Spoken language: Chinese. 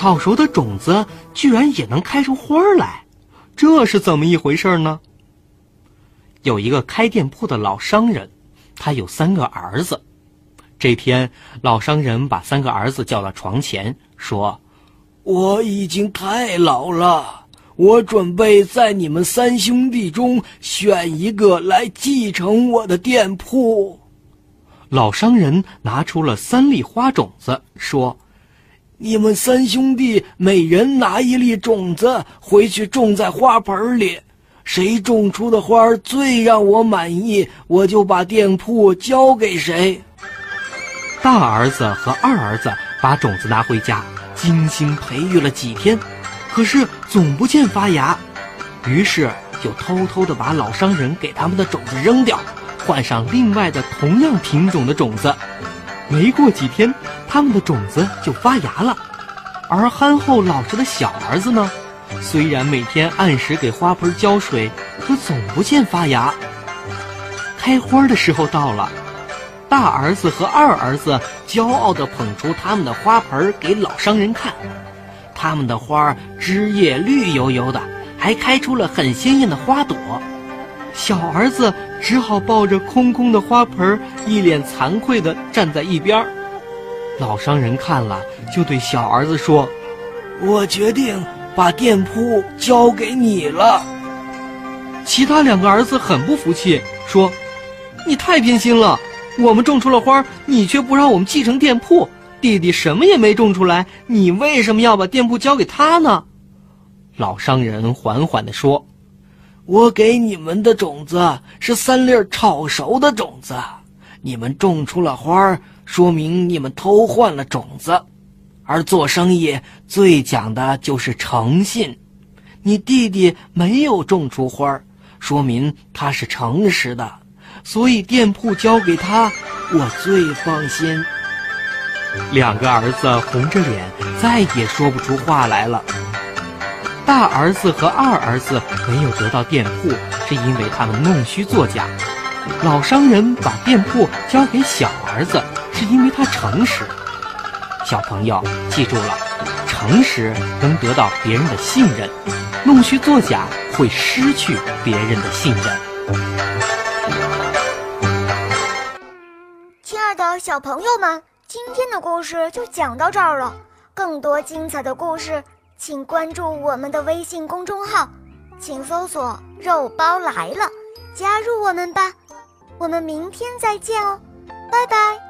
炒熟的种子居然也能开出花来，这是怎么一回事呢？有一个开店铺的老商人，他有三个儿子。这天，老商人把三个儿子叫到床前，说：“我已经太老了，我准备在你们三兄弟中选一个来继承我的店铺。”老商人拿出了三粒花种子，说：“你们三兄弟每人拿一粒种子回去种在花盆里，谁种出的花最让我满意，我就把店铺交给谁。”大儿子和二儿子把种子拿回家，精心培育了几天，可是总不见发芽，于是就偷偷的把老商人给他们的种子扔掉。换上另外的同样品种的种子，没过几天，他们的种子就发芽了。而憨厚老实的小儿子呢，虽然每天按时给花盆浇水，可总不见发芽。开花的时候到了，大儿子和二儿子骄傲地捧出他们的花盆给老商人看，他们的花枝叶绿油油的，还开出了很鲜艳的花朵。小儿子只好抱着空空的花盆，一脸惭愧地站在一边。老商人看了，就对小儿子说：“我决定把店铺交给你了。”其他两个儿子很不服气，说：“你太偏心了！我们种出了花，你却不让我们继承店铺。弟弟什么也没种出来，你为什么要把店铺交给他呢？”老商人缓缓地说。我给你们的种子是三粒炒熟的种子，你们种出了花，说明你们偷换了种子。而做生意最讲的就是诚信。你弟弟没有种出花，说明他是诚实的，所以店铺交给他，我最放心。两个儿子红着脸，再也说不出话来了。大儿子和二儿子没有得到店铺，是因为他们弄虚作假。老商人把店铺交给小儿子，是因为他诚实。小朋友记住了，诚实能得到别人的信任，弄虚作假会失去别人的信任。亲爱的小朋友们，今天的故事就讲到这儿了。更多精彩的故事。请关注我们的微信公众号，请搜索“肉包来了”，加入我们吧。我们明天再见哦，拜拜。